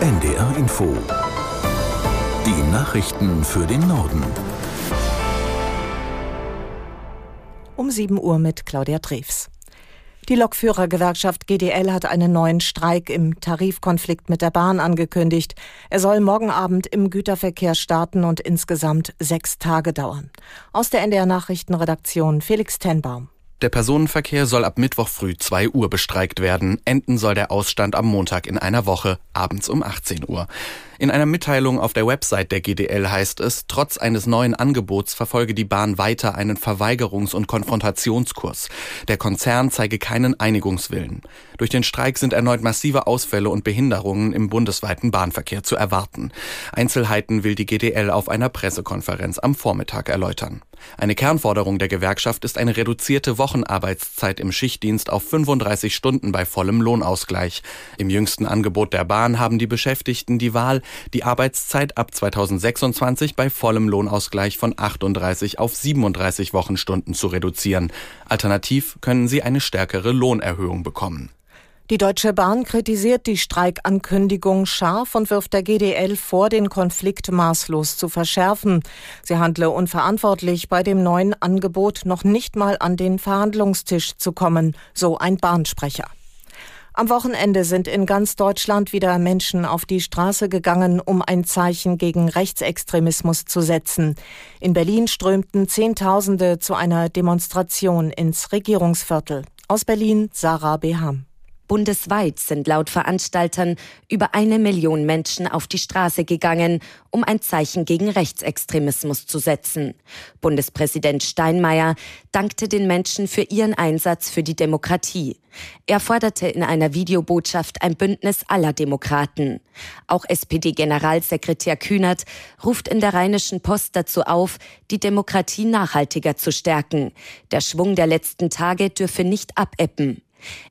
NDR Info. Die Nachrichten für den Norden. Um 7 Uhr mit Claudia Drews. Die Lokführergewerkschaft GDL hat einen neuen Streik im Tarifkonflikt mit der Bahn angekündigt. Er soll morgen Abend im Güterverkehr starten und insgesamt sechs Tage dauern. Aus der NDR Nachrichtenredaktion Felix Tenbaum. Der Personenverkehr soll ab Mittwoch früh 2 Uhr bestreikt werden. Enden soll der Ausstand am Montag in einer Woche, abends um 18 Uhr. In einer Mitteilung auf der Website der GDL heißt es, trotz eines neuen Angebots verfolge die Bahn weiter einen Verweigerungs- und Konfrontationskurs. Der Konzern zeige keinen Einigungswillen. Durch den Streik sind erneut massive Ausfälle und Behinderungen im bundesweiten Bahnverkehr zu erwarten. Einzelheiten will die GDL auf einer Pressekonferenz am Vormittag erläutern. Eine Kernforderung der Gewerkschaft ist eine reduzierte Wochenarbeitszeit im Schichtdienst auf 35 Stunden bei vollem Lohnausgleich. Im jüngsten Angebot der Bahn haben die Beschäftigten die Wahl, die Arbeitszeit ab 2026 bei vollem Lohnausgleich von 38 auf 37 Wochenstunden zu reduzieren. Alternativ können sie eine stärkere Lohnerhöhung bekommen. Die Deutsche Bahn kritisiert die Streikankündigung scharf und wirft der GDL vor, den Konflikt maßlos zu verschärfen. Sie handle unverantwortlich, bei dem neuen Angebot noch nicht mal an den Verhandlungstisch zu kommen, so ein Bahnsprecher. Am Wochenende sind in ganz Deutschland wieder Menschen auf die Straße gegangen, um ein Zeichen gegen Rechtsextremismus zu setzen. In Berlin strömten Zehntausende zu einer Demonstration ins Regierungsviertel. Aus Berlin Sarah Beham. Bundesweit sind laut Veranstaltern über eine Million Menschen auf die Straße gegangen, um ein Zeichen gegen Rechtsextremismus zu setzen. Bundespräsident Steinmeier dankte den Menschen für ihren Einsatz für die Demokratie. Er forderte in einer Videobotschaft ein Bündnis aller Demokraten. Auch SPD-Generalsekretär Kühnert ruft in der Rheinischen Post dazu auf, die Demokratie nachhaltiger zu stärken. Der Schwung der letzten Tage dürfe nicht abebben.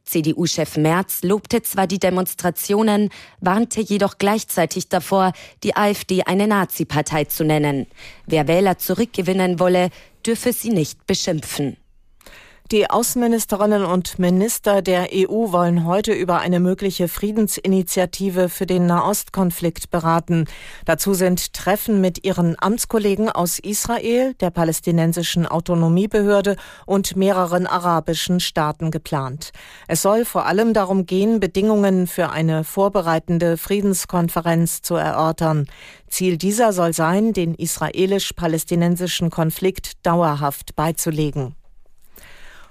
CDU-Chef Merz lobte zwar die Demonstrationen, warnte jedoch gleichzeitig davor, die AfD eine Nazi-Partei zu nennen. Wer Wähler zurückgewinnen wolle, dürfe sie nicht beschimpfen. Die Außenministerinnen und Minister der EU wollen heute über eine mögliche Friedensinitiative für den Nahostkonflikt beraten. Dazu sind Treffen mit ihren Amtskollegen aus Israel, der palästinensischen Autonomiebehörde und mehreren arabischen Staaten geplant. Es soll vor allem darum gehen, Bedingungen für eine vorbereitende Friedenskonferenz zu erörtern. Ziel dieser soll sein, den israelisch-palästinensischen Konflikt dauerhaft beizulegen.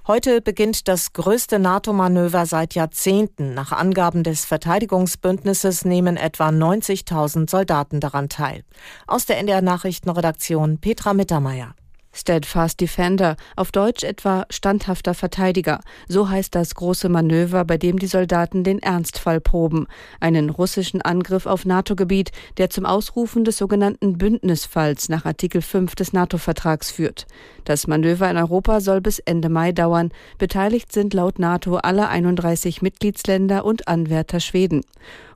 Heute beginnt das größte NATO-Manöver seit Jahrzehnten. Nach Angaben des Verteidigungsbündnisses nehmen etwa 90.000 Soldaten daran teil. Aus der NDR Nachrichtenredaktion Petra Mittermeier. Steadfast Defender, auf Deutsch etwa standhafter Verteidiger. So heißt das große Manöver, bei dem die Soldaten den Ernstfall proben. Einen russischen Angriff auf NATO-Gebiet, der zum Ausrufen des sogenannten Bündnisfalls nach Artikel 5 des NATO-Vertrags führt. Das Manöver in Europa soll bis Ende Mai dauern. Beteiligt sind laut NATO alle 31 Mitgliedsländer und Anwärter Schweden.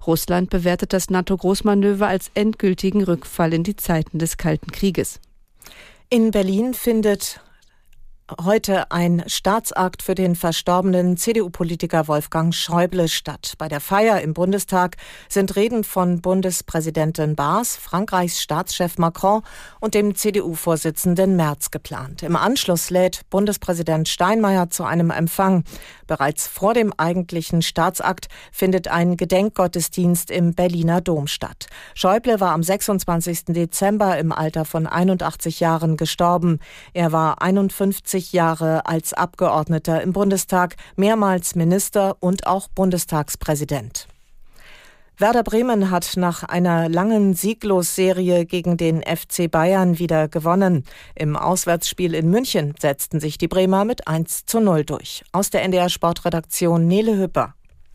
Russland bewertet das NATO-Großmanöver als endgültigen Rückfall in die Zeiten des Kalten Krieges. In Berlin findet heute ein Staatsakt für den verstorbenen CDU-Politiker Wolfgang Schäuble statt. Bei der Feier im Bundestag sind Reden von Bundespräsidentin Baas, Frankreichs Staatschef Macron und dem CDU-Vorsitzenden Merz geplant. Im Anschluss lädt Bundespräsident Steinmeier zu einem Empfang. Bereits vor dem eigentlichen Staatsakt findet ein Gedenkgottesdienst im Berliner Dom statt. Schäuble war am 26. Dezember im Alter von 81 Jahren gestorben. Er war 51 40 Jahre als Abgeordneter im Bundestag, mehrmals Minister und auch Bundestagspräsident. Werder Bremen hat nach einer langen Sieglosserie gegen den FC Bayern wieder gewonnen. Im Auswärtsspiel in München setzten sich die Bremer mit 1 zu 0 durch. Aus der NDR Sportredaktion Nele Hüpper.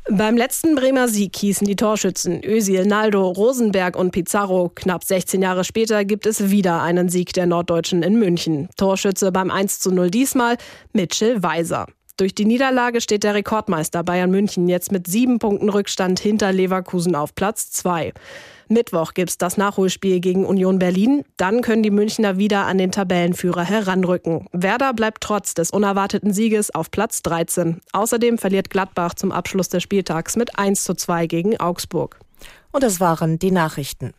Beim letzten Bremer Sieg hießen die Torschützen Özil, Naldo, Rosenberg und Pizarro. Knapp 16 Jahre später gibt es wieder einen Sieg der Norddeutschen in München. Torschütze beim 1 zu 0 diesmal Mitchell Weiser. Durch die Niederlage steht der Rekordmeister Bayern München jetzt mit sieben Punkten Rückstand hinter Leverkusen auf Platz zwei. Mittwoch gibt's das Nachholspiel gegen Union Berlin. Dann können die Münchner wieder an den Tabellenführer heranrücken. Werder bleibt trotz des unerwarteten Sieges auf Platz 13. Außerdem verliert Gladbach zum Abschluss des Spieltags mit 1 zu 2 gegen Augsburg. Und das waren die Nachrichten.